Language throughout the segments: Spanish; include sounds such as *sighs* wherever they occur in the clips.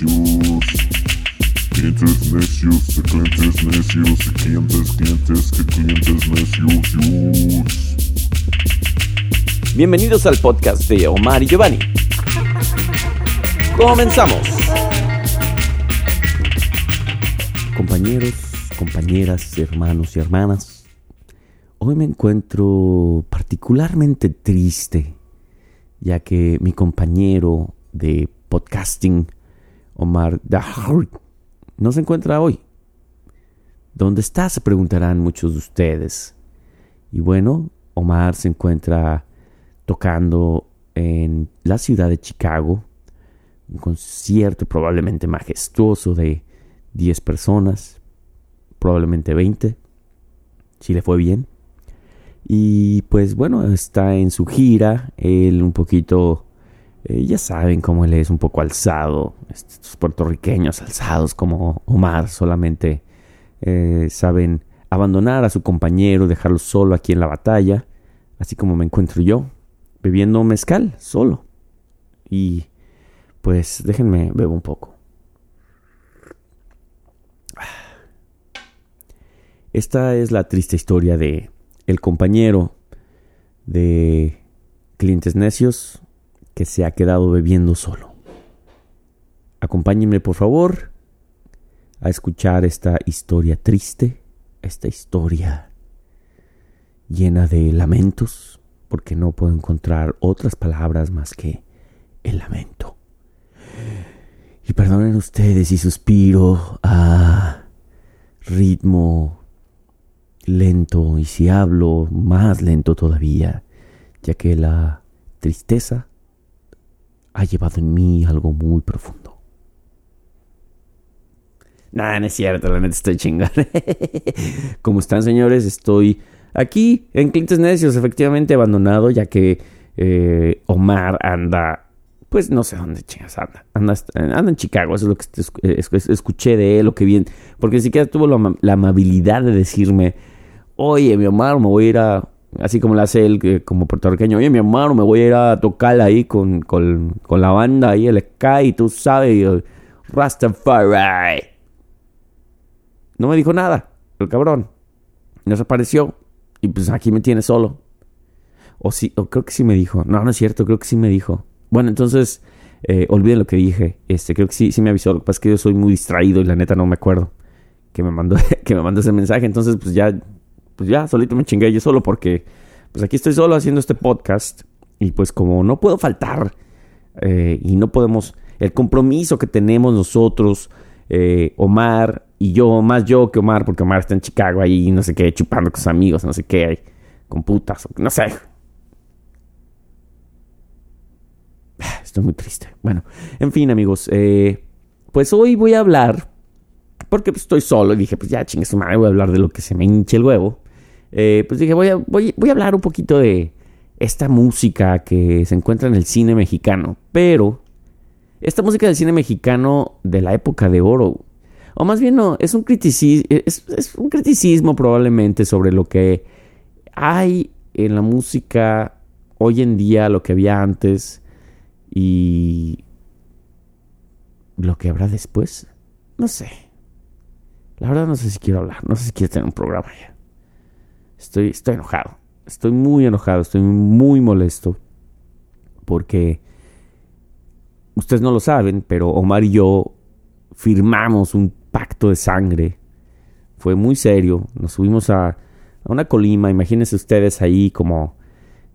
Clientes necios, clientes necios, clientes, clientes, clientes necios. Bienvenidos al podcast de Omar y Giovanni. Comenzamos. Compañeros, compañeras, hermanos y hermanas, hoy me encuentro particularmente triste, ya que mi compañero de podcasting, Omar no se encuentra hoy. ¿Dónde está? Se preguntarán muchos de ustedes. Y bueno, Omar se encuentra tocando en la ciudad de Chicago, un concierto probablemente majestuoso de 10 personas, probablemente 20, si le fue bien. Y pues bueno, está en su gira, él un poquito, eh, ya saben cómo él es, un poco alzado, estos puertorriqueños alzados como Omar solamente eh, saben abandonar a su compañero, dejarlo solo aquí en la batalla, así como me encuentro yo, bebiendo mezcal solo. Y pues déjenme beber un poco. Esta es la triste historia de el compañero de clientes necios que se ha quedado bebiendo solo. Acompáñenme por favor a escuchar esta historia triste, esta historia llena de lamentos, porque no puedo encontrar otras palabras más que el lamento. Y perdonen ustedes si suspiro a ritmo lento y si hablo más lento todavía, ya que la tristeza ha llevado en mí algo muy profundo. Nah, no es cierto, la neta estoy chingando. *laughs* ¿Cómo están, señores? Estoy aquí en Clientes Necios, efectivamente abandonado, ya que eh, Omar anda, pues no sé dónde chingas anda. anda. En Chicago, eso es lo que escuché de él, lo que bien. Porque ni siquiera tuvo la amabilidad de decirme oye, mi hermano, me voy a ir a, así como lo hace él como puertorriqueño, oye, mi hermano, me voy a ir a tocar ahí con, con, con la banda ahí, el Sky, tú sabes, Rastafari. No me dijo nada, el cabrón. Desapareció. Y pues aquí me tiene solo. O sí, o creo que sí me dijo. No, no es cierto, creo que sí me dijo. Bueno, entonces, eh, olviden lo que dije. Este, creo que sí, sí me avisó. Lo que pasa es que yo soy muy distraído y la neta no me acuerdo que me mandó, *laughs* que me mandó ese mensaje. Entonces, pues ya pues ya solito me chingué yo solo porque pues aquí estoy solo haciendo este podcast y pues como no puedo faltar eh, y no podemos, el compromiso que tenemos nosotros, eh, Omar y yo, más yo que Omar, porque Omar está en Chicago ahí, no sé qué, chupando con sus amigos, no sé qué, con putas, no sé. *sighs* Estoy muy triste. Bueno, en fin amigos, eh, pues hoy voy a hablar, porque pues, estoy solo y dije, pues ya chingue su madre, voy a hablar de lo que se me hinche el huevo. Eh, pues dije, voy a, voy, a hablar un poquito de esta música que se encuentra en el cine mexicano, pero esta música del cine mexicano de la época de oro, o más bien no, es un criticismo, es, es un criticismo probablemente sobre lo que hay en la música hoy en día, lo que había antes y lo que habrá después. No sé. La verdad no sé si quiero hablar, no sé si quiero tener un programa ya. Estoy, estoy enojado. Estoy muy enojado, estoy muy molesto. Porque ustedes no lo saben, pero Omar y yo firmamos un pacto de sangre. Fue muy serio. Nos subimos a, una colima. Imagínense ustedes ahí como,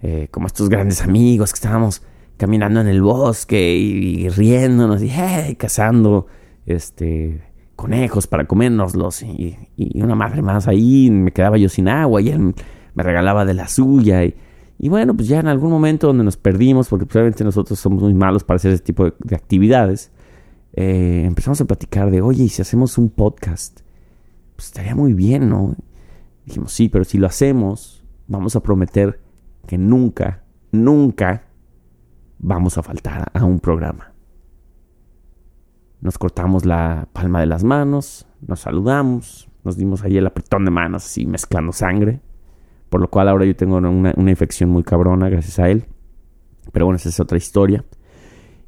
eh, como estos grandes amigos que estábamos caminando en el bosque y, riéndonos y cazando este conejos para comérnoslos y, una madre más ahí, me quedaba yo sin agua y él me regalaba de la suya y, bueno, pues ya en algún momento donde nos perdimos, porque probablemente nosotros somos muy malos para hacer ese tipo de, actividades, eh, empezamos a platicar de, oye, ¿y si hacemos un podcast? Pues estaría muy bien, ¿no? Dijimos, sí, pero si lo hacemos, vamos a prometer que nunca, nunca vamos a faltar a un programa. Nos cortamos la palma de las manos, nos saludamos, nos dimos ahí el apretón de manos, así mezclando sangre. Por lo cual ahora yo tengo una, infección muy cabrona gracias a él. Pero bueno, esa es otra historia.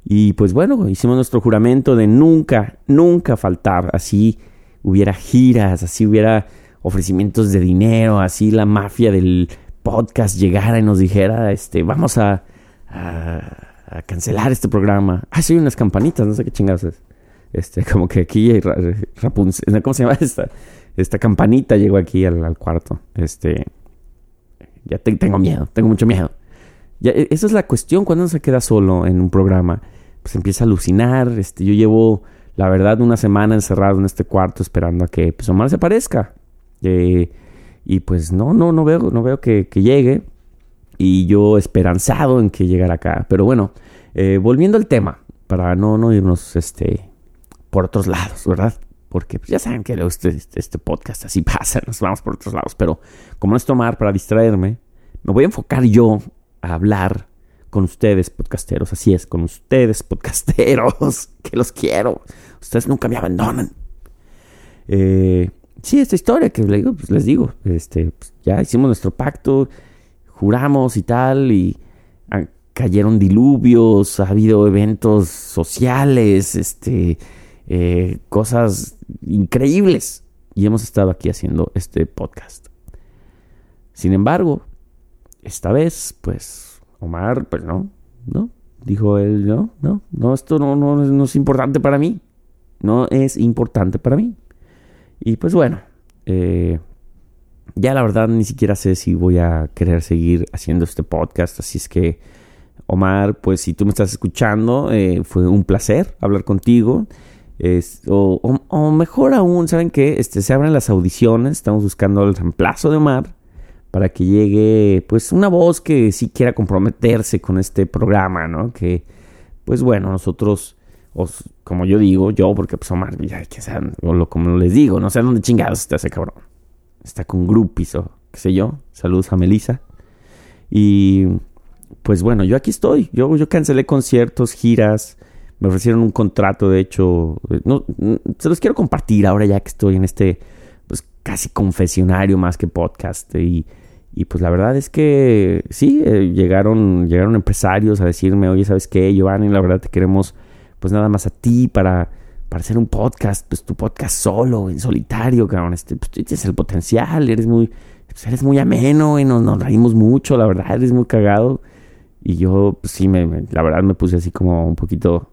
Y pues bueno, hicimos nuestro juramento de nunca, nunca faltar. Así hubiera giras, así hubiera ofrecimientos de dinero, así la mafia del podcast llegara y nos dijera, este, vamos a, a, cancelar este programa. Ah, sí, unas campanitas, no sé qué chingados es. Este, *laughs* como que aquí Rapunzel, *laughs* ¿cómo se llama esta? Esta campanita llegó aquí al, cuarto. Este, ya tengo miedo, tengo mucho miedo. E, esa es la cuestión cuando uno se queda solo en un programa. Pues empieza a alucinar. Este, yo llevo, la verdad, una semana encerrado en este cuarto esperando a que pues, Omar se aparezca. Eh, y pues no, no, no veo, no veo que, llegue. Y yo esperanzado en que llegara acá. Pero bueno, eh, volviendo al tema, para no, no irnos este, por otros lados, ¿verdad? Porque pues, ya saben que este, este podcast así *laughs* pasa, nos vamos por otros lados. Pero como no es tomar para distraerme, me voy a enfocar yo a hablar con ustedes, podcasteros. Así es, con ustedes, podcasteros, *laughs* que los quiero. Ustedes nunca me abandonan. Eh, sí, esta historia que les digo, pues les digo, este, pues, ya hicimos nuestro pacto, juramos y tal, y cayeron diluvios, ha habido eventos sociales, este, eh, cosas increíbles. Y hemos estado aquí haciendo este podcast. Sin embargo, esta vez, pues, Omar, pues no, no, dijo él, no, no, no, esto no, no, no es importante para mí. No es importante para mí. Y pues bueno, eh, ya la verdad ni siquiera sé si voy a querer seguir haciendo este podcast. Así es que, Omar, pues si tú me estás escuchando, eh, fue un placer hablar contigo. O, mejor aún, ¿saben qué? Este, se abren las audiciones, estamos buscando el reemplazo de Omar para que llegue pues una voz que sí quiera comprometerse con este programa, ¿no? Que pues bueno, nosotros, como yo digo, yo, porque pues Omar, ya, que sean, o lo, como les digo, no sé dónde chingados está ese cabrón. Está con groupies o qué sé yo. Saludos a Melissa. Y pues bueno, yo aquí estoy. Yo, yo cancelé conciertos, giras. Me ofrecieron un contrato, de hecho. No, se los quiero compartir ahora ya que estoy en este pues casi confesionario más que podcast. Y, y pues la verdad es que sí, eh, llegaron, llegaron empresarios a decirme, oye, ¿sabes qué, Giovanni? La verdad te queremos pues nada más a ti para, para hacer un podcast, pues tu podcast solo, en solitario, cabrón. Este, pues tú el potencial, eres muy, pues, eres muy ameno y nos, nos reímos mucho, la verdad, eres muy cagado. Y yo, pues sí, me, la verdad me puse así como un poquito,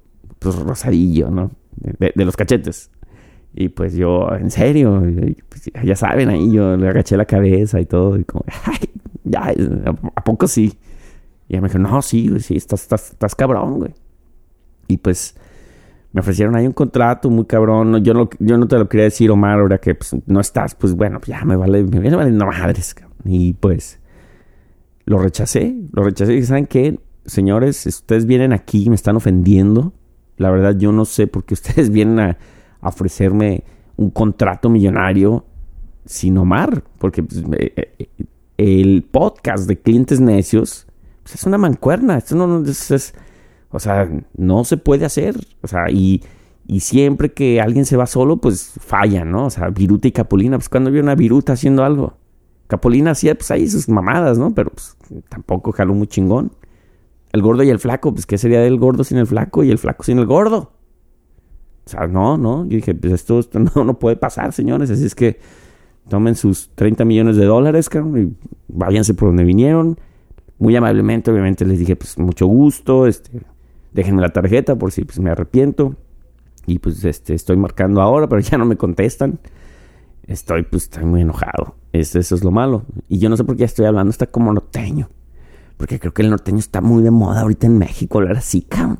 pues rosadillo, ¿no? de los cachetes. Y pues yo, en serio, pues, ya saben, ahí yo le agaché la cabeza y todo, y como, *laughs* ay, ya, ¿a poco sí? Y ella me dijo, no, sí, sí, estás, estás, estás cabrón, güey. Y pues me ofrecieron ahí un contrato muy cabrón. Yo no, yo no te lo quería decir, Omar, ahora que pues, no estás, pues bueno, ya me vale, me viene valiendo madres. Y pues lo rechacé, lo rechacé. Y saben qué, señores, ustedes vienen aquí me están ofendiendo. La verdad, yo no sé por qué *laughs* ustedes vienen a ofrecerme un contrato millonario sin Omar, porque pues, eh, eh, el podcast de clientes necios pues, es una mancuerna, esto no, es, o sea, no se puede hacer, o sea, y, y, siempre que alguien se va solo, pues falla, ¿no? O sea, Viruta y Capulina, pues cuando vio una Viruta haciendo algo, Capulina hacía pues ahí sus mamadas, ¿no? Pero pues tampoco jaló muy chingón. El gordo y el flaco, pues ¿qué sería del gordo sin el flaco y el flaco sin el gordo? O sea, no, no. Yo dije, pues esto, *laughs* no, no puede pasar, señores. Así es que tomen sus 30 millones de dólares, cabrón, y váyanse por donde vinieron. Muy amablemente, obviamente, les dije, pues mucho gusto, este, déjenme la tarjeta por si pues, me arrepiento. Y pues este, estoy marcando ahora, pero *laughs* ya no me contestan. Estoy, pues, estoy muy enojado. eso es lo malo. Y yo no sé por qué estoy hablando, está como norteño. Porque creo que el norteño está muy de moda ahorita en México, hablar así, cabrón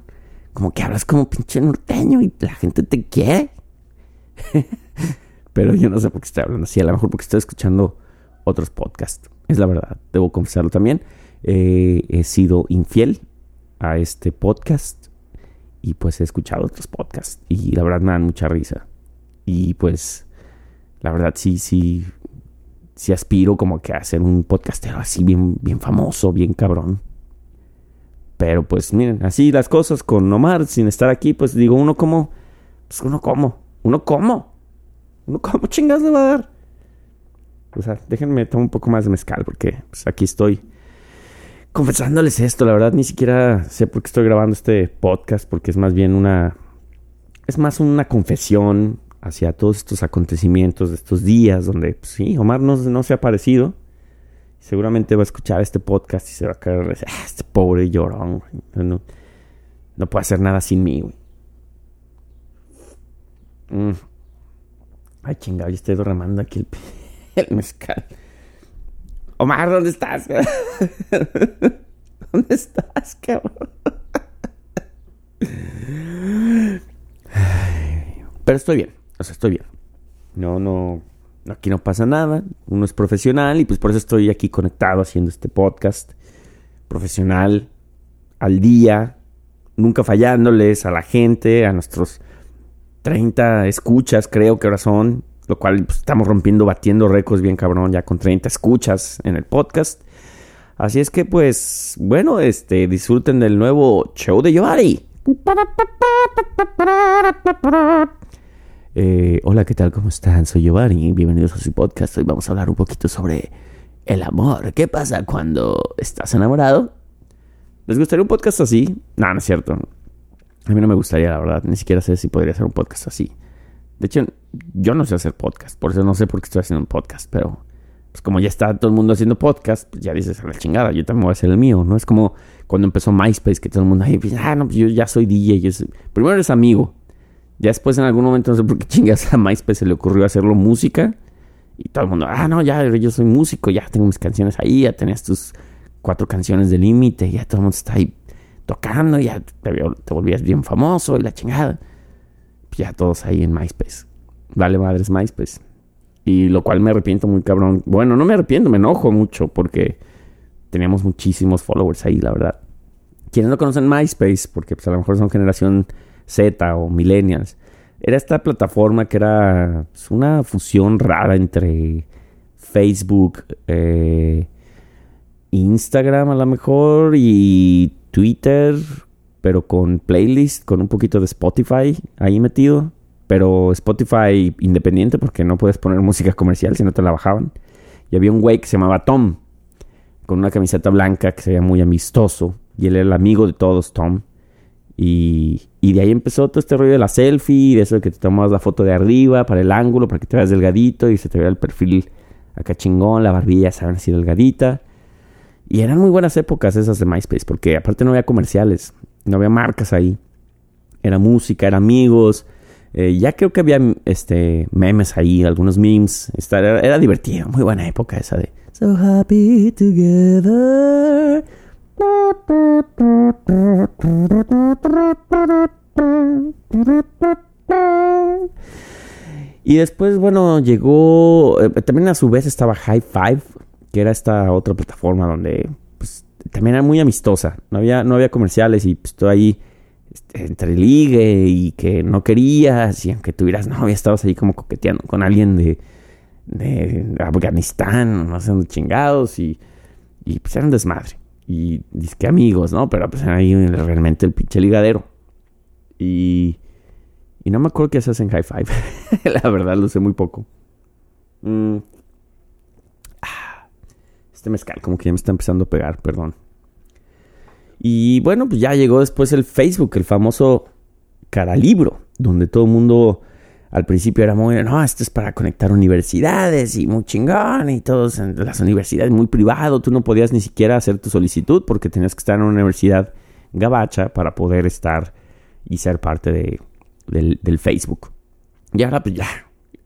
como que hablas como pinche norteño y la gente te quiere. *laughs* Pero yo no sé por qué estoy hablando así. A lo mejor porque estoy escuchando otros podcasts. Es la verdad. Debo confesarlo también. Eh, he sido infiel a este podcast. Y pues he escuchado otros podcasts. Y la verdad me dan mucha risa. Y pues, la verdad sí, sí. Sí aspiro como que a ser un podcastero así bien, bien famoso, bien cabrón. Pero pues miren, así las cosas con Omar sin estar aquí, pues digo, uno como, pues uno como, uno como, uno como chingas le va a dar. O sea, déjenme tomar un poco más de mezcal porque pues aquí estoy confesándoles esto, la verdad ni siquiera sé por qué estoy grabando este podcast, porque es más bien una... Es más una confesión hacia todos estos acontecimientos de estos días donde, pues, sí, Omar no, no se ha aparecido. Seguramente va a escuchar este podcast y se va a caer, ah, este pobre llorón, no, no, puede hacer nada sin mí, güey. Mm. Ay, chingado, yo estoy derramando aquí el, *laughs* el mezcal. Omar, ¿dónde estás? *laughs* ¿Dónde estás, cabrón? *laughs* Pero estoy bien, o sea, estoy bien. No, no, aquí no pasa nada. Uno es profesional y pues por eso estoy aquí conectado haciendo este podcast. Profesional, al día, nunca fallándoles a la gente, a nuestros 30 escuchas, creo que ahora son, lo cual pues, estamos rompiendo, batiendo récords bien cabrón, ya con 30 escuchas en el podcast. Así es que pues, bueno, este, disfruten del nuevo show de Giovanni. Eh, hola, ¿qué tal? ¿Cómo están? Soy Giovanni, bienvenidos a su podcast. Hoy vamos a hablar un poquito sobre el amor. ¿Qué pasa cuando estás enamorado? ¿Les gustaría un podcast así? No, no es cierto. A mí no me gustaría, la verdad. Ni siquiera sé si podría hacer un podcast así. De hecho, yo no sé hacer podcast. Por eso no sé por qué estoy haciendo un podcast. Pero, pues como ya está todo el mundo haciendo podcast, pues ya dices a la chingada. Yo también voy a hacer el mío. No es como cuando empezó MySpace, que todo el mundo dice, ah, no, pues yo ya soy DJ. Primero eres amigo. Ya después en algún momento, no sé por qué chingas a MySpace se le ocurrió hacerlo música. Y todo el mundo, ah, no, ya, yo soy músico, ya tengo mis canciones ahí, ya tenías tus cuatro canciones de límite, ya todo el mundo está ahí tocando, ya te, te, volvías bien famoso y la chingada. Ya todos ahí en MySpace. Vale madres MySpace. Y lo cual me arrepiento muy cabrón. Bueno, no me arrepiento, me enojo mucho porque teníamos muchísimos followers ahí, la verdad. Quienes no conocen MySpace, porque pues, a lo mejor son generación Z o millennials, era esta plataforma que era pues, una fusión rara entre Facebook, eh, Instagram a lo mejor y Twitter, pero con playlist, con un poquito de Spotify ahí metido. Pero Spotify independiente porque no puedes poner música comercial si no te la bajaban. Y había un güey que se llamaba Tom, con una camiseta blanca que se veía muy amistoso. Y él era el amigo de todos, Tom. Y, y, de ahí empezó todo este rollo de la selfie, de eso de que te tomas la foto de arriba para el ángulo, para que te veas delgadito y se te vea el perfil acá chingón, la barbilla, saben, así delgadita. Y eran muy buenas épocas esas de MySpace, porque aparte no había comerciales, no había marcas ahí. Era música, era amigos. Eh, ya creo que había este, memes ahí, algunos memes. Era, era divertido, muy buena época esa de So happy together. Y después, bueno, llegó. Eh, también a su vez estaba High Five, que era esta otra plataforma donde pues, también era muy amistosa. No había, no había comerciales y pues tú ahí este, entre ligue y que no querías y aunque tuvieras novia estabas ahí como coqueteando con alguien de, de Afganistán, no sé chingados y, y pues era un desmadre. Y que amigos, ¿no? Pero pues ahí realmente el pinche ligadero. Y, y no me acuerdo qué haces en High Five. *laughs* La verdad lo sé muy poco. Mm, este mezcal como que ya me está empezando a pegar, perdón. Y bueno, pues ya llegó después el Facebook, el famoso Caralibro, donde todo el mundo al principio era muy, no, esto es para conectar universidades y muy chingón y todos las universidades muy privado, tú no podías ni siquiera hacer tu solicitud porque tenías que estar en una universidad gabacha para poder estar y ser parte de, del, Facebook. Y ahora pues ya,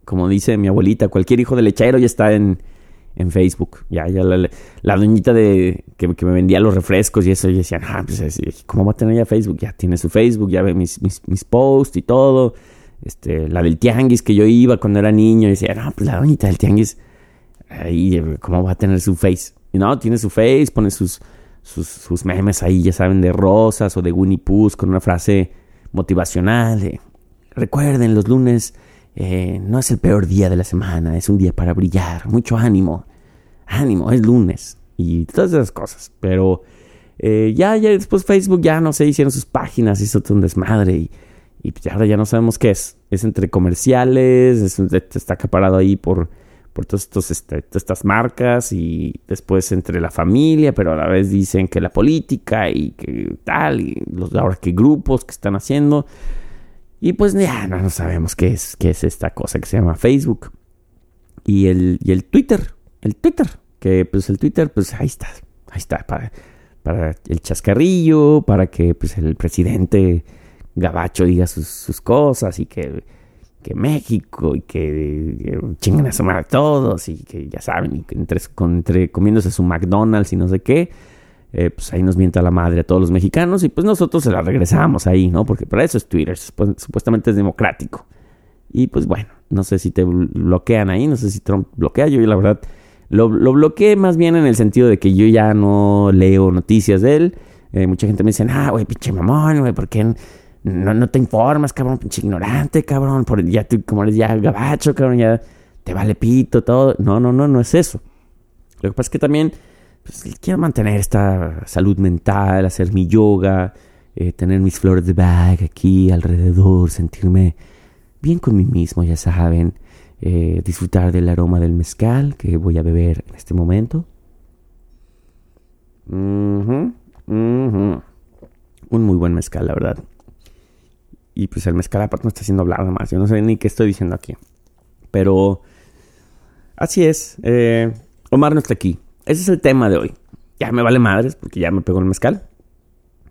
como dice mi abuelita, cualquier hijo de lechero ya está en, en Facebook. Ya, ya la, la doñita de que, me vendía los refrescos y eso, y decían, ah, pues, ¿cómo va a tener ya Facebook? Ya tiene su Facebook, ya ve mis, mis, posts y todo. Este, la del tianguis que yo iba cuando era niño, y decía, no, pues la doñita del tianguis, ahí, ¿cómo va a tener su Face? Y no, tiene su Face, pone sus, sus, memes ahí, ya saben, de rosas o de Winnie Pooh con una frase motivacional recuerden, los lunes eh, no es el peor día de la semana, es un día para brillar, mucho ánimo, ánimo, es lunes y todas esas cosas. Pero eh, ya, ya después Facebook ya no sé, hicieron sus páginas, hizo todo un desmadre y, y ahora ya no sabemos qué es. Es entre comerciales, está acaparado ahí por, por todas estos, este, todas estas marcas y después entre la familia, pero a la vez dicen que la política y que tal, y los ahora que grupos que están haciendo. Y pues ya no, no sabemos qué es, qué es esta cosa que se llama Facebook. Y el, y el Twitter, el Twitter, que pues el Twitter, pues ahí está, ahí está, para, para el chascarrillo, para que pues el presidente gabacho diga sus, sus cosas y que, que México y que, que chingan a sumar a todos y que ya saben, y entre, con- entre comiéndose su McDonald's y no sé qué, eh, pues ahí nos mienta la madre a todos los mexicanos y pues nosotros se la regresamos ahí, ¿no? Porque para eso es Twitter, supu- supuestamente es democrático. Y pues bueno, no sé si te bl- bloquean ahí, no sé si Trump bloquea, yo la verdad lo, lo bloqueé más bien en el sentido de que yo ya no leo noticias de él. Eh, mucha gente me dice, ah, güey, pinche mamón, güey, ¿por qué no, no te informas, cabrón, pinche ignorante, cabrón? Por, ya tú, como eres ya gabacho, cabrón, ya te vale pito, todo. No, no, no, no es eso. Lo que pasa es que también pues, quiero mantener esta salud mental, hacer mi yoga, eh, tener mis flores de bag aquí alrededor, sentirme bien con mí mismo, ya saben. eh, disfrutar del aroma del mezcal que voy a beber en este momento. Un muy buen mezcal, la verdad. Y pues el mezcal aparte me está haciendo hablar más. Yo no sé ni qué estoy diciendo aquí. Pero así es. eh, Omar no está aquí. Ese es el tema de hoy. Ya me vale madres porque ya me pegó el mezcal.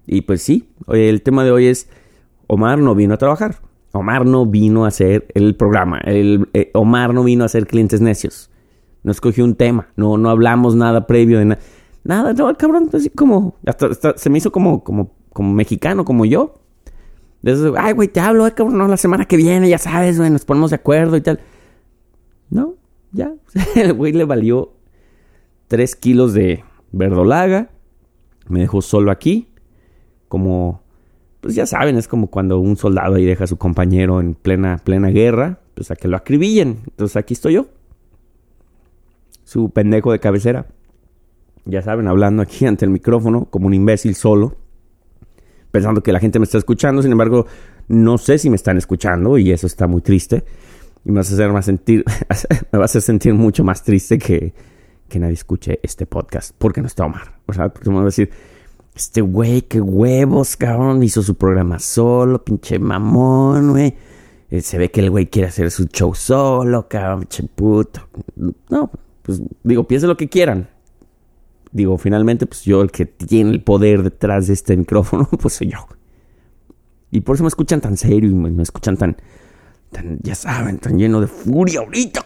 Y pues sí, el tema de hoy es Omar no vino a trabajar. Omar no vino a hacer el programa. El, eh, Omar no vino a hacer clientes necios. No escogió un tema. No, no hablamos nada previo de nada. Nada, no, el cabrón, así como. Hasta se me hizo como, como, como mexicano, como yo. De eso, ay, güey, te hablo, eh, cabrón, no, la semana que viene, ya sabes, güey, nos ponemos de acuerdo y tal. No, ya. *laughs* El güey le valió 3 kilos de verdolaga. Me dejó solo aquí. Como, pues ya saben, es como cuando un soldado ahí deja a su compañero en plena, plena guerra, pues a que lo acribillen. Entonces aquí estoy yo. Su pendejo de cabecera. Ya saben, hablando aquí ante el micrófono como un imbécil solo. Pensando que la gente me está escuchando. Sin embargo, no sé si me están escuchando y eso está muy triste. Y me vas a hacer más sentir, *laughs* me va a hacer sentir mucho más triste que, que nadie escuche este podcast. Porque no está Omar. O sea, porque me a decir, este güey, qué huevos, cabrón. Hizo su programa solo, pinche mamón, güey. Eh, se ve que el güey quiere hacer su show solo, cabrón, pinche puto. No, pues digo, piensen lo que quieran. Digo, finalmente, pues yo el que tiene el poder detrás de este *laughs* micrófono, pues soy yo. Y por eso me escuchan tan serio y me, escuchan tan, ya saben, tan lleno de furia ahorita.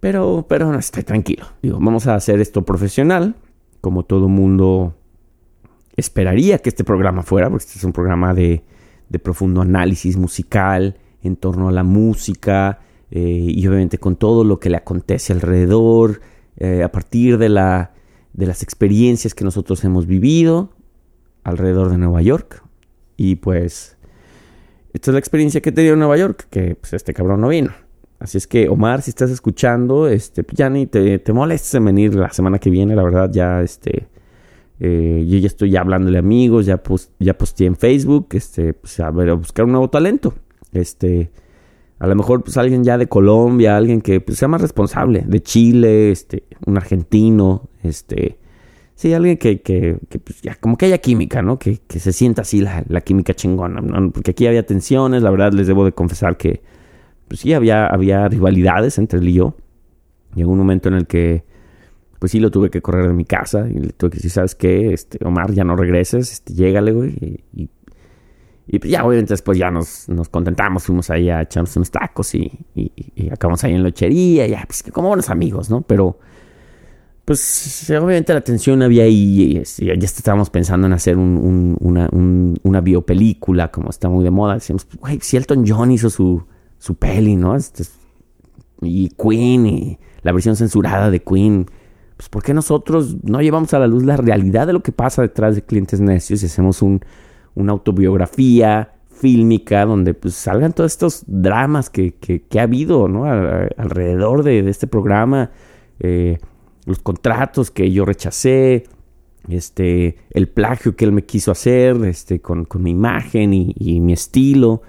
Pero, pero no estoy tranquilo. Digo, vamos a hacer esto profesional, como todo mundo esperaría que este programa fuera, porque este es un programa de, de profundo análisis musical en torno a la música eh, y obviamente con todo lo que le acontece alrededor, eh, a partir de, la, de las experiencias que nosotros hemos vivido alrededor de Nueva York. Y pues, esta es la experiencia que he tenido en Nueva York, que pues este cabrón no vino. Así es que, Omar, si estás escuchando, este, pues, ya ni te, te molestes en venir la semana que viene, la verdad, ya, este, eh, yo ya estoy ya hablándole a amigos, ya, post, ya posteé en Facebook, este, pues a a buscar un nuevo talento. Este, a lo mejor, pues alguien ya de Colombia, alguien que pues, sea más responsable, de Chile, este, un argentino, este, sí, alguien que, que, que pues, ya, como que haya química, ¿no? Que, que se sienta así la, la química chingona. Porque aquí había tensiones, la verdad, les debo de confesar que, pues sí, había, había rivalidades entre él y yo. Llegó un momento en el que, pues sí, lo tuve que correr de mi casa y le tuve que decir, ¿sabes qué? Este, Omar, ya no regreses, este, llégale, güey. Y, y pues ya, obviamente, después ya nos, nos contentamos, fuimos ahí a echarnos unos tacos y, y, acabamos ahí en la lechería, ya, pues como buenos amigos, ¿no? Pero, pues obviamente la tensión había ahí, y, ya estábamos pensando en hacer un, un, una, un, una biopelícula, como está muy de moda. Decíamos, güey, si Elton John hizo su su peli, ¿no? Este, y Queen y la versión censurada de Queen. Pues ¿por qué nosotros no llevamos a la luz la realidad de lo que pasa detrás de clientes necios y hacemos un, una autobiografía fílmica donde pues salgan todos estos dramas que, que, ha habido, ¿no? alrededor de, de este programa, eh, los contratos que yo rechacé, este, el plagio que él me quiso hacer, este, con, con mi imagen y, mi estilo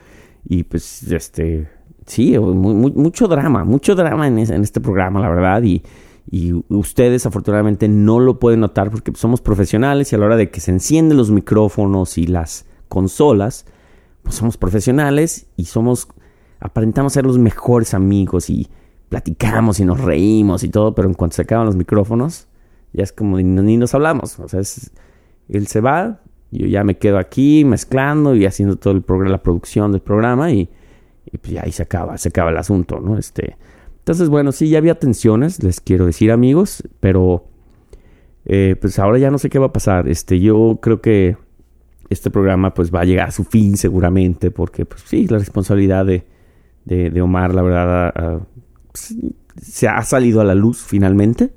y pues este sí, mucho drama, mucho drama en, este programa, la verdad. Y, y, ustedes afortunadamente no lo pueden notar porque somos profesionales y a la hora de que se encienden los micrófonos y las consolas, pues somos profesionales y somos, aparentamos ser los mejores amigos y platicamos y nos reímos y todo, pero en cuanto se acaban los micrófonos, ya es como ni, nos hablamos. O sea, él se va, yo ya me quedo aquí mezclando y haciendo todo el programa, la producción del programa y, pues ya ahí se acaba, se acaba el asunto, ¿no? Este, entonces, bueno, sí, ya había tensiones, les quiero decir amigos, pero eh, pues ahora ya no sé qué va a pasar. Este, yo creo que este programa pues va a llegar a su fin seguramente, porque pues sí, la responsabilidad de, de, Omar, la verdad, pues, se ha salido a la luz finalmente.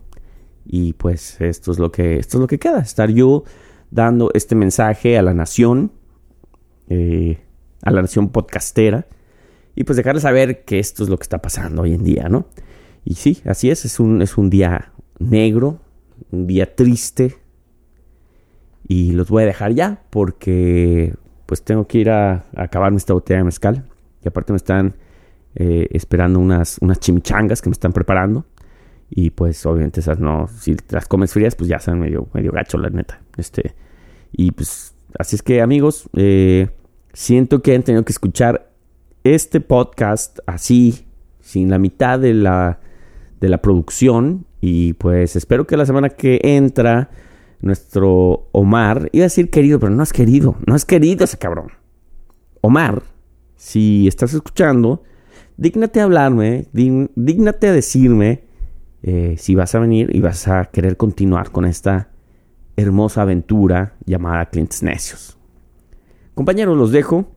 Y pues esto es lo que, esto es lo que queda, estar yo dando este mensaje a la nación, eh, a la nación podcastera, y pues dejarles saber que esto es lo que está pasando hoy en día, ¿no? Y sí, así es, es un, es un día negro, un día triste, y los voy a dejar ya porque pues tengo que ir a, acabarme esta botella de mezcal, y aparte me están eh, esperando unas, unas chimichangas que me están preparando. Y pues obviamente esas no, si las comes frías, pues ya son medio, medio gacho, la neta. Este, y pues, así es que amigos, eh, siento que han tenido que escuchar este podcast así, sin la mitad de la, de la producción. Y pues espero que la semana que entra, nuestro Omar, iba a decir querido, pero no es querido, no es querido ese cabrón. Omar, si estás escuchando, dígnate a hablarme, dígnate a decirme eh, si vas a venir y vas a querer continuar con esta hermosa aventura llamada Clientes Necios. Compañeros, los dejo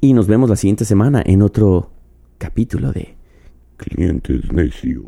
y nos vemos la siguiente semana en otro capítulo de Clientes Necios.